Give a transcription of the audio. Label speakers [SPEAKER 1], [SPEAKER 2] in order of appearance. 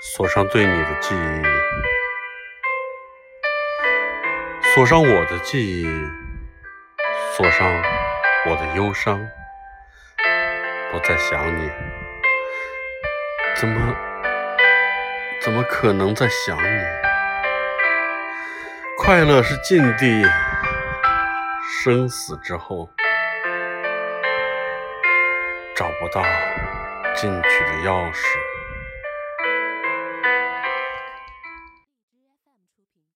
[SPEAKER 1] 锁上对你的记忆，锁上我的记忆，锁上我的忧伤，不再想你。怎么，怎么可能在想你？快乐是禁地，生死之后找不到进去的钥匙。